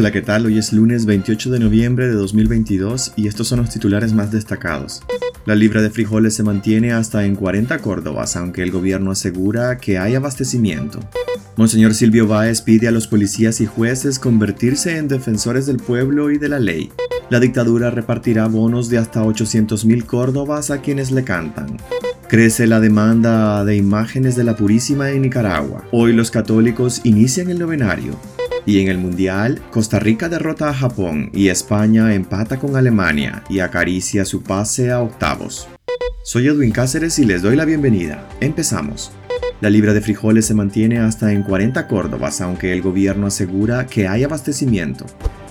Hola, ¿qué tal? Hoy es lunes 28 de noviembre de 2022 y estos son los titulares más destacados. La libra de frijoles se mantiene hasta en 40 córdobas, aunque el gobierno asegura que hay abastecimiento. Monseñor Silvio Báez pide a los policías y jueces convertirse en defensores del pueblo y de la ley. La dictadura repartirá bonos de hasta 800 mil córdobas a quienes le cantan. Crece la demanda de imágenes de la Purísima en Nicaragua. Hoy los católicos inician el novenario. Y en el Mundial, Costa Rica derrota a Japón y España empata con Alemania y acaricia su pase a octavos. Soy Edwin Cáceres y les doy la bienvenida. Empezamos. La libra de frijoles se mantiene hasta en 40 córdobas, aunque el gobierno asegura que hay abastecimiento.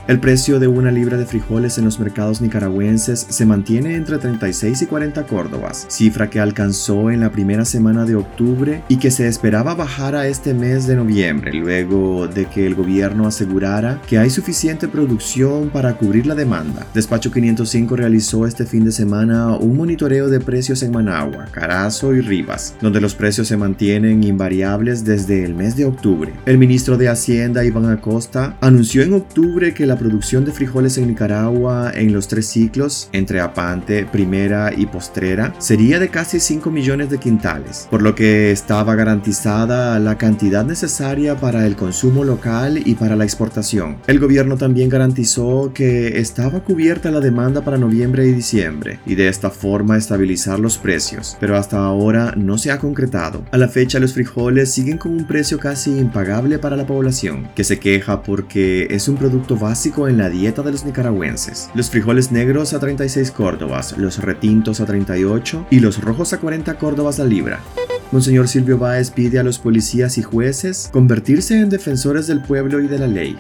El precio de una libra de frijoles en los mercados nicaragüenses se mantiene entre 36 y 40 córdobas, cifra que alcanzó en la primera semana de octubre y que se esperaba bajar a este mes de noviembre, luego de que el gobierno asegurara que hay suficiente producción para cubrir la demanda. Despacho 505 realizó este fin de semana un monitoreo de precios en Managua, Carazo y Rivas, donde los precios se mantienen invariables desde el mes de octubre. El ministro de Hacienda, Iván Acosta, anunció en octubre que la producción de frijoles en Nicaragua en los tres ciclos, entre apante, primera y postrera, sería de casi 5 millones de quintales, por lo que estaba garantizada la cantidad necesaria para el consumo local y para la exportación. El gobierno también garantizó que estaba cubierta la demanda para noviembre y diciembre, y de esta forma estabilizar los precios, pero hasta ahora no se ha concretado. A la fecha los frijoles siguen con un precio casi impagable para la población, que se queja porque es un producto básico en la dieta de los nicaragüenses. Los frijoles negros a 36 córdobas, los retintos a 38 y los rojos a 40 córdobas la libra. Monseñor Silvio Báez pide a los policías y jueces convertirse en defensores del pueblo y de la ley.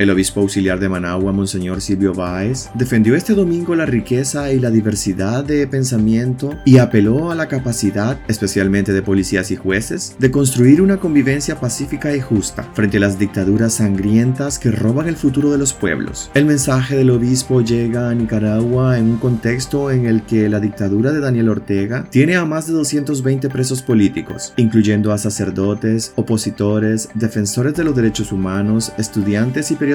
El obispo auxiliar de Managua, Monseñor Silvio Báez, defendió este domingo la riqueza y la diversidad de pensamiento y apeló a la capacidad, especialmente de policías y jueces, de construir una convivencia pacífica y justa frente a las dictaduras sangrientas que roban el futuro de los pueblos. El mensaje del obispo llega a Nicaragua en un contexto en el que la dictadura de Daniel Ortega tiene a más de 220 presos políticos, incluyendo a sacerdotes, opositores, defensores de los derechos humanos, estudiantes y periodistas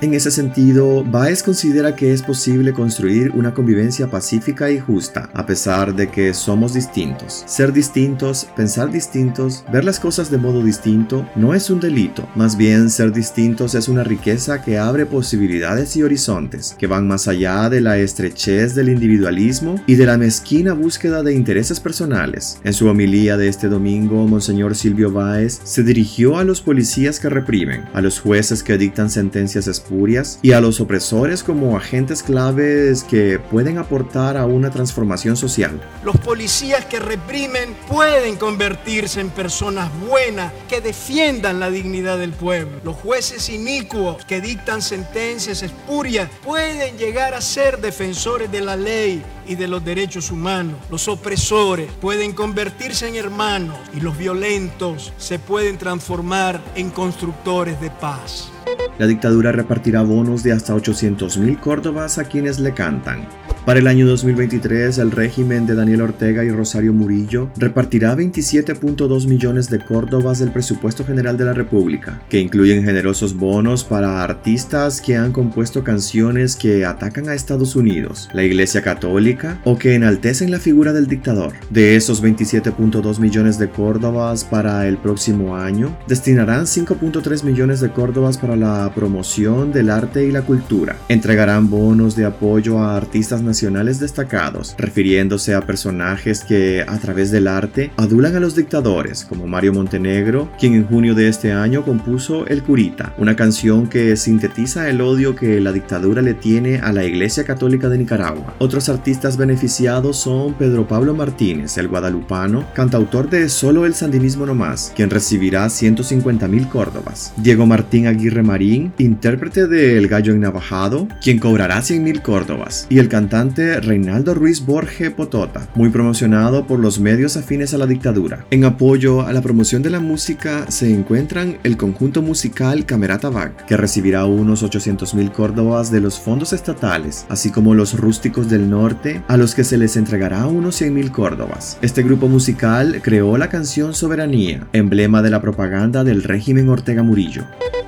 en ese sentido, Baez considera que es posible construir una convivencia pacífica y justa, a pesar de que somos distintos. Ser distintos, pensar distintos, ver las cosas de modo distinto, no es un delito. Más bien, ser distintos es una riqueza que abre posibilidades y horizontes, que van más allá de la estrechez del individualismo y de la mezquina búsqueda de intereses personales. En su homilía de este domingo, Monseñor Silvio Báez se dirigió a los policías que reprimen, a los jueces que dictan sentencias sentencias espurias y a los opresores como agentes claves que pueden aportar a una transformación social. Los policías que reprimen pueden convertirse en personas buenas que defiendan la dignidad del pueblo. Los jueces inicuos que dictan sentencias espurias pueden llegar a ser defensores de la ley y de los derechos humanos. Los opresores pueden convertirse en hermanos y los violentos se pueden transformar en constructores de paz. La dictadura repartirá bonos de hasta 800 mil córdobas a quienes le cantan. Para el año 2023, el régimen de Daniel Ortega y Rosario Murillo repartirá 27.2 millones de córdobas del presupuesto general de la República, que incluyen generosos bonos para artistas que han compuesto canciones que atacan a Estados Unidos, la Iglesia Católica o que enaltecen la figura del dictador. De esos 27.2 millones de córdobas para el próximo año, destinarán 5.3 millones de córdobas para la promoción del arte y la cultura. Entregarán bonos de apoyo a artistas nacionales destacados, refiriéndose a personajes que, a través del arte, adulan a los dictadores, como Mario Montenegro, quien en junio de este año compuso El Curita, una canción que sintetiza el odio que la dictadura le tiene a la Iglesia Católica de Nicaragua. Otros artistas beneficiados son Pedro Pablo Martínez, el guadalupano, cantautor de Solo el Sandinismo No Más, quien recibirá 150 mil córdobas. Diego Martín Aguirre Marín, intérprete de El Gallo Navajado, quien cobrará 100 mil córdobas, y el cantante Reinaldo Ruiz Borge Potota, muy promocionado por los medios afines a la dictadura. En apoyo a la promoción de la música se encuentran el conjunto musical Camerata Bac, que recibirá unos 800 mil córdobas de los fondos estatales, así como los rústicos del norte, a los que se les entregará unos 100 mil córdobas. Este grupo musical creó la canción Soberanía, emblema de la propaganda del régimen Ortega Murillo.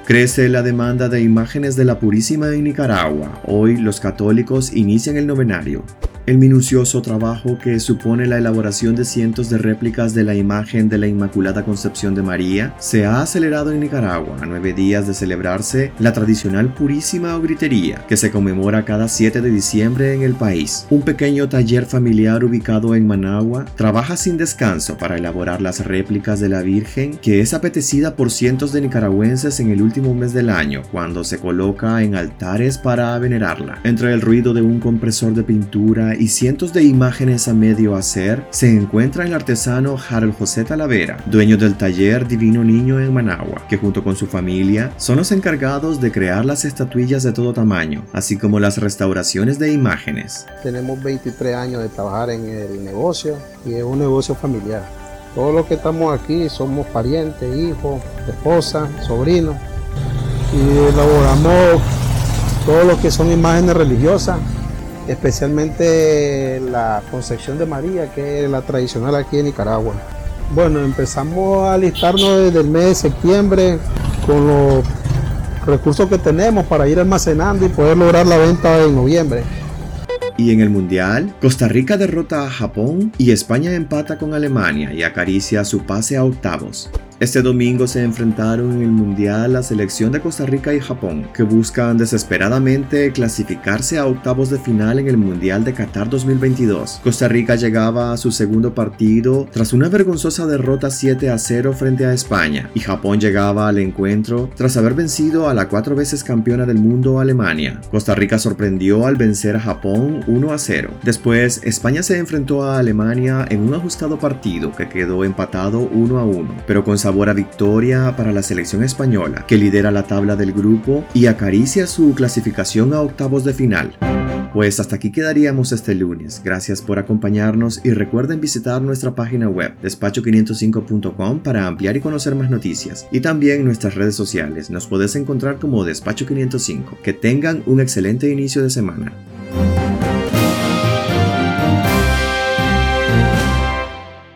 Crece la demanda de imágenes de la Purísima en Nicaragua. Hoy los católicos inician el novenario. El minucioso trabajo que supone la elaboración de cientos de réplicas de la imagen de la Inmaculada Concepción de María se ha acelerado en Nicaragua a nueve días de celebrarse la tradicional Purísima o Gritería, que se conmemora cada 7 de diciembre en el país. Un pequeño taller familiar ubicado en Managua trabaja sin descanso para elaborar las réplicas de la Virgen que es apetecida por cientos de nicaragüenses en el último mes del año, cuando se coloca en altares para venerarla. Entre el ruido de un compresor de pintura y cientos de imágenes a medio hacer, se encuentra el artesano Harold José Talavera, dueño del taller Divino Niño en Managua, que junto con su familia son los encargados de crear las estatuillas de todo tamaño, así como las restauraciones de imágenes. Tenemos 23 años de trabajar en el negocio y es un negocio familiar. Todos los que estamos aquí somos parientes, hijos, esposa, sobrinos y elaboramos todo lo que son imágenes religiosas especialmente la Concepción de María, que es la tradicional aquí en Nicaragua. Bueno, empezamos a alistarnos desde el mes de septiembre con los recursos que tenemos para ir almacenando y poder lograr la venta en noviembre. Y en el Mundial, Costa Rica derrota a Japón y España empata con Alemania y acaricia su pase a octavos. Este domingo se enfrentaron en el Mundial la selección de Costa Rica y Japón, que buscan desesperadamente clasificarse a octavos de final en el Mundial de Qatar 2022. Costa Rica llegaba a su segundo partido tras una vergonzosa derrota 7 a 0 frente a España, y Japón llegaba al encuentro tras haber vencido a la cuatro veces campeona del mundo Alemania. Costa Rica sorprendió al vencer a Japón 1 a 0. Después, España se enfrentó a Alemania en un ajustado partido que quedó empatado 1 a 1, pero con sabor a victoria para la selección española, que lidera la tabla del grupo y acaricia su clasificación a octavos de final. Pues hasta aquí quedaríamos este lunes. Gracias por acompañarnos y recuerden visitar nuestra página web despacho505.com para ampliar y conocer más noticias. Y también nuestras redes sociales. Nos podés encontrar como Despacho 505. Que tengan un excelente inicio de semana.